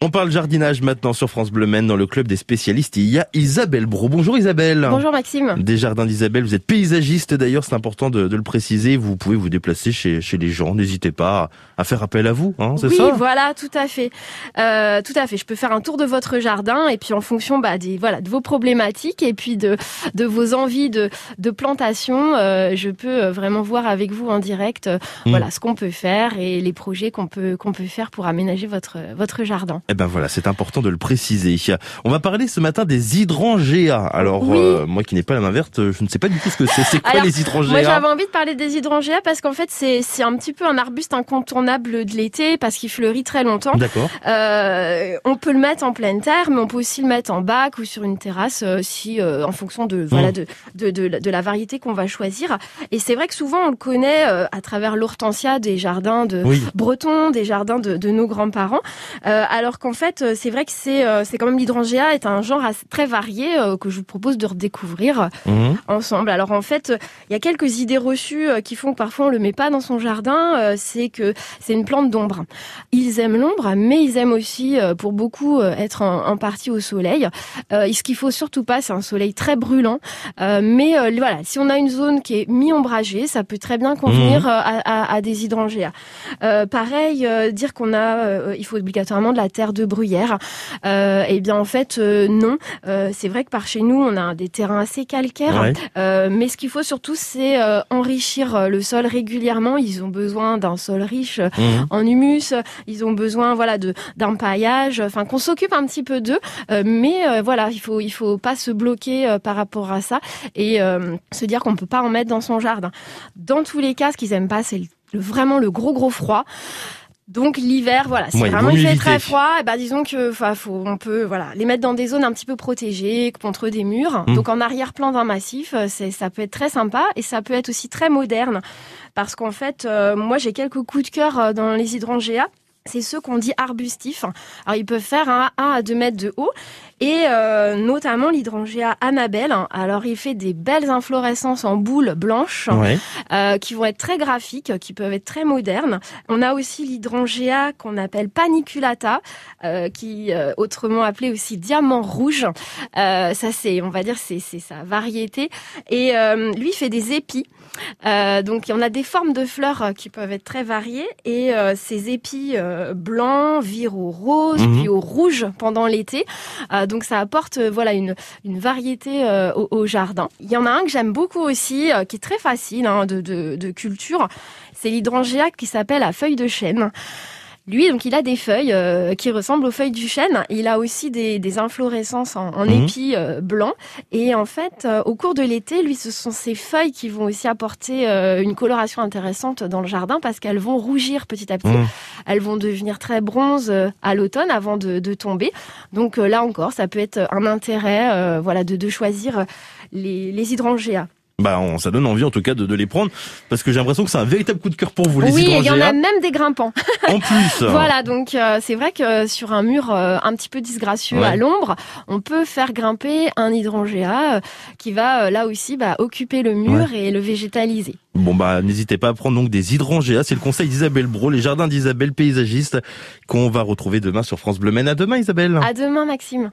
On parle jardinage maintenant sur France Bleu Maine dans le club des spécialistes. Il y a Isabelle Bro. Bonjour Isabelle. Bonjour Maxime. Des jardins d'Isabelle. Vous êtes paysagiste d'ailleurs, c'est important de, le préciser. Vous pouvez vous déplacer chez, chez les gens. N'hésitez pas à faire appel à vous, hein, c'est ça Oui, voilà, tout à fait. Euh, tout à fait. Je peux faire un tour de votre jardin et puis en fonction bah, des, voilà, de vos problématiques et puis de, de vos envies de, de plantation, euh, je peux euh, vraiment voir avec vous en direct euh, hmm. voilà, ce qu'on peut faire et les projets qu'on peut, qu'on peut faire pour aménager votre, votre jardin. Eh ben voilà, c'est important de le préciser. On va parler ce matin des hydrangéas. Alors euh, moi qui n'ai pas la main verte, je ne sais pas du tout ce que c'est. C'est quoi les hydrangéas Moi j'avais envie de parler des hydrangéas parce qu'en fait c'est c'est un petit peu un arbuste incontournable de l'été parce qu'il fleurit très longtemps. D'accord. Euh, on peut le mettre en pleine terre, mais on peut aussi le mettre en bac ou sur une terrasse euh, si euh, en fonction de voilà mmh. de, de, de, de la variété qu'on va choisir. Et c'est vrai que souvent on le connaît à travers l'hortensia des jardins de Bretons, des jardins de, de nos grands-parents, alors qu'en fait euh, c'est vrai que c'est euh, c'est quand même l'hydrangea est un genre très varié euh, que je vous propose de redécouvrir mhm. ensemble. Alors en fait, il y a quelques idées reçues qui font que parfois on le met pas dans son jardin. c'est que c'est une plante d'ombre. Ils aiment l'ombre, mais ils aiment aussi, pour beaucoup, être en, partie au soleil. ce qu'il faut surtout pas, c'est un soleil très brûlant. mais voilà, si on a une zone qui est mi-ombragée, ça peut très bien convenir mhm. à, à, des hydrangéas. pareil, dire qu'on a, il faut obligatoirement de la terre de bruyère euh, eh bien en fait euh, non. Euh, c'est vrai que par chez nous on a des terrains assez calcaires, mais ce qu'il faut surtout c'est enrichir le sol régulièrement. Ils ont besoin d'un sol riche mhm. en humus. Ils ont besoin voilà de d'un paillage. Enfin qu'on s'occupe un petit peu d'eux, mais voilà il faut il faut pas se bloquer par rapport à ça et se dire qu'on peut pas en mettre dans son jardin. Dans tous les cas, ce qu'ils aiment pas, c'est vraiment le gros gros froid. Donc l'hiver, voilà, si vraiment il fait très froid, et eh ben disons que, faut, on peut, voilà, les mettre dans des zones un petit peu protégées contre des murs. Mmh. Donc en arrière-plan d'un massif, euh, c'est, ça peut être très sympa et ça peut être aussi très moderne, parce qu'en fait, euh, moi j'ai quelques coups de cœur euh, dans les hydrangéas c'est ceux qu'on dit arbustifs. Alors ils peuvent faire un 1 à 2 mètres de haut et euh, notamment l'hydrangea Annabelle. Alors il fait des belles inflorescences en boules blanches euh, qui vont être très graphiques, qui peuvent être très modernes. On a aussi l'hydrangea qu'on appelle paniculata, euh, qui autrement appelé aussi diamant rouge. ça c'est, on va dire, c'est sa variété. Et lui fait des épis. donc on a des formes de fleurs qui peuvent être très variées et ces épis blancs virent au rose mhm. puis au rouge pendant l'été donc ça apporte euh, voilà une, une variété euh, au, jardin. Il y en a un que j'aime beaucoup aussi, euh, qui est très facile hein, de, de, de culture. C'est l'hydrangea qui s'appelle la feuille de chêne. Lui, donc, il a des feuilles euh, qui ressemblent aux feuilles du chêne. Il a aussi des, des inflorescences en, en mhm. épis euh, blancs. Et en fait, euh, au cours de l'été, lui, ce sont ces feuilles qui vont aussi apporter une coloration intéressante dans le jardin parce qu'elles vont rougir petit à petit. Mhm. Elles vont devenir très bronze à l'automne avant de, de tomber. Donc là encore, ça peut être un intérêt, voilà, de, de choisir les, les hydrangéas. Bah, ça donne envie en tout cas de, de les prendre parce que j'ai l'impression que c'est un véritable coup de cœur pour vous les Oui, il y en a même des grimpants. En plus. voilà, donc euh, c'est vrai que sur un mur euh, un petit peu disgracieux à l'ombre, on peut faire grimper un hydrangea euh, qui va là aussi bah, occuper le mur et le végétaliser. Bon bah n'hésitez pas à prendre donc des hydrangéas, c'est le conseil d'Isabelle Bro, les jardins d'Isabelle paysagiste qu'on va retrouver demain sur France Bleu Maine. À demain Isabelle. À demain Maxime.